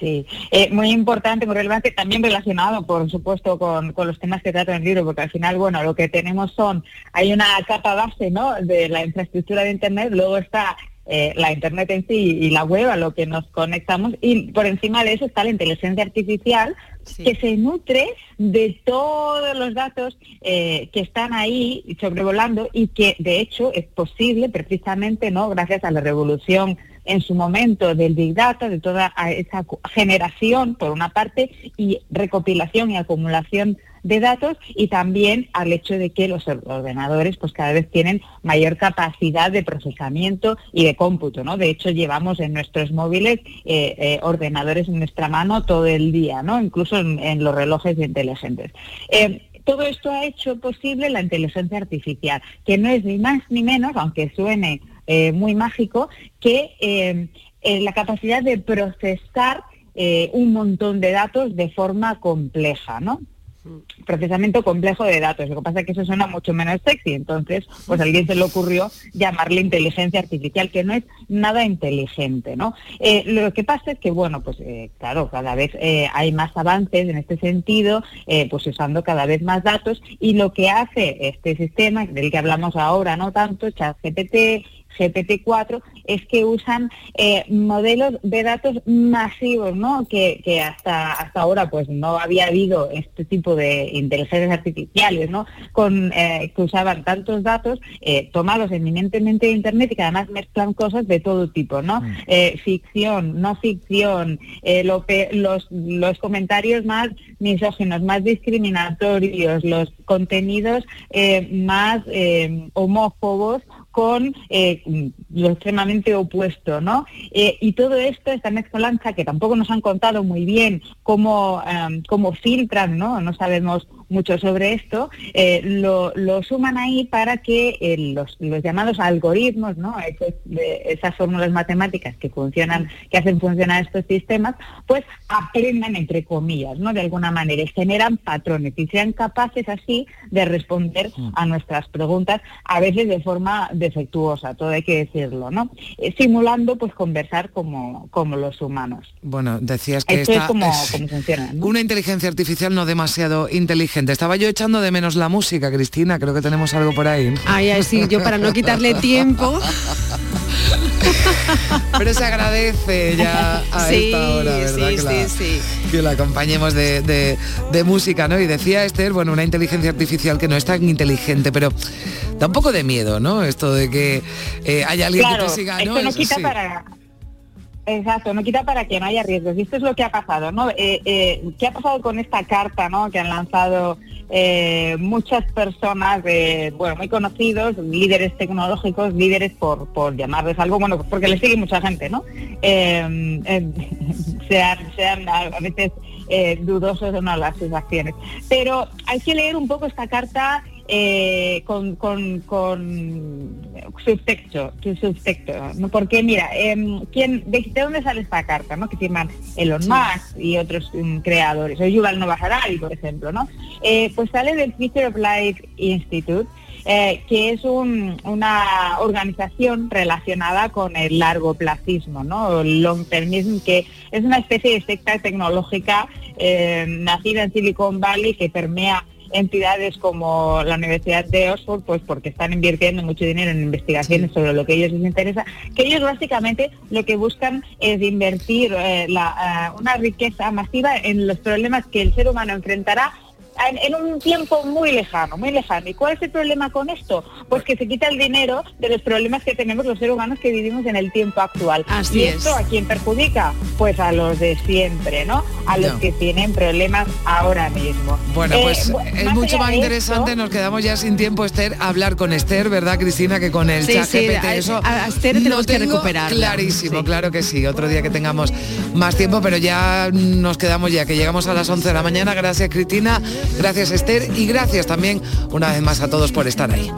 Sí, eh, muy importante, muy relevante, también relacionado, por supuesto, con, los temas que trata el libro, porque al final, bueno, lo que tenemos son, hay una capa base, ¿no?, de la infraestructura de Internet, luego está eh, la Internet en sí y la web a lo que nos conectamos, y por encima de eso está la inteligencia artificial, que se nutre de todos los datos eh, que están ahí sobrevolando y que, de hecho, es posible precisamente, ¿no?, gracias a la revolución en su momento del Big Data, de toda esa generación, por una parte, y recopilación y acumulación de datos y también al hecho de que los ordenadores pues cada vez tienen mayor capacidad de procesamiento y de cómputo, ¿no? De hecho llevamos en nuestros móviles eh, eh, ordenadores en nuestra mano todo el día, ¿no? Incluso en, los relojes inteligentes. Eh, todo esto ha hecho posible la inteligencia artificial, que no es ni más ni menos, aunque suene muy mágico, que la capacidad de procesar un montón de datos de forma compleja, ¿no? Procesamiento complejo de datos. Lo que pasa es que eso suena mucho menos sexy, entonces pues alguien se le ocurrió llamarle inteligencia artificial, que no es nada inteligente, ¿no? Eh, lo que pasa es que, bueno, pues eh, claro, cada vez eh, hay más avances en este sentido, pues usando cada vez más datos, y lo que hace este sistema, del que hablamos ahora, no tanto, ChatGPT, GPT-4 es que usan eh, modelos de datos masivos, ¿no? Que, hasta, hasta ahora pues no había habido este tipo de inteligencias artificiales, ¿no? Con, eh, que usaban tantos datos eh, tomados eminentemente de Internet y que además mezclan cosas de todo tipo, ¿no? Mm. ficción, no ficción, los, los comentarios más misóginos, más discriminatorios, los contenidos más homófobos con eh, lo extremadamente opuesto, ¿no? Eh, y todo esto, esta mezcolanza que tampoco nos han contado muy bien cómo, em, cómo filtran, ¿no? No sabemos mucho sobre esto, eh, lo, suman ahí para que eh, los, llamados algoritmos, ¿no? esas fórmulas matemáticas que funcionan, que hacen funcionar estos sistemas, pues aprendan entre comillas, ¿no? De alguna manera, y generan patrones y sean capaces así de responder mm. a nuestras preguntas, a veces de forma defectuosa, todo hay que decirlo, ¿no? Eh, simulando pues conversar como, como los humanos. Bueno, decías que esta es como, funciona. Una inteligencia artificial no demasiado inteligente estaba yo echando de menos la música, Cristina. Creo que tenemos algo por ahí. Ay, ay, sí, yo para no quitarle tiempo. *laughs* Pero se agradece ya a esta hora, ¿verdad? Sí, que, la, sí, que la acompañemos de, música, ¿no? Y decía Esther, bueno, una inteligencia artificial que no es tan inteligente, pero da un poco de miedo, ¿no? Esto de que eh, haya alguien que te siga, ¿no? no quita para Exacto, no quita para que no haya riesgos. Y esto es lo que ha pasado, ¿no? Eh, eh, ¿Qué ha pasado con esta carta, ¿no? Que han lanzado eh, muchas personas, bueno, muy conocidos, líderes tecnológicos, líderes por, por llamarles algo, bueno, porque les sigue mucha gente, ¿no? *laughs* sean, sean a veces dudosos o no las sus acciones. Pero hay que leer un poco esta carta eh, con, con, con, subtexto, subtexto, ¿no? Porque mira, em, ¿quién, de, dónde sale esta carta, ¿no? Que firman Elon Musk y otros um, creadores, o Yuval Noah Harari, por ejemplo, ¿no? Eh, pues sale del Future of Life Institute, eh, que es una organización relacionada con el largo placismo, ¿no? El long termism, que es una especie de secta tecnológica nacida en Silicon Valley que permea entidades como la Universidad de Oxford, pues porque están invirtiendo mucho dinero en investigaciones sobre lo que a ellos les interesa, que ellos básicamente lo que buscan es invertir eh, la, eh, una riqueza masiva en los problemas que el ser humano enfrentará en, un tiempo muy lejano, muy lejano. ¿Y cuál es el problema con esto? Pues que se quita el dinero de los problemas que tenemos los seres humanos que vivimos en el tiempo actual. Así ¿Y esto a quién perjudica? Pues a los de siempre, ¿no? A los que tienen problemas ahora mismo. Bueno, eh, pues es mucho más interesante, nos quedamos ya sin tiempo, Esther, hablar con Esther, ¿verdad, Cristina? Que con el chat GPT. Eso a, Esther tenemos que recuperar. Clarísimo, claro que sí. Otro día que tengamos más tiempo, pero ya nos quedamos ya, que llegamos a las 11 de la mañana. Gracias, Cristina. Gracias Esther y gracias también una vez más a todos por estar ahí.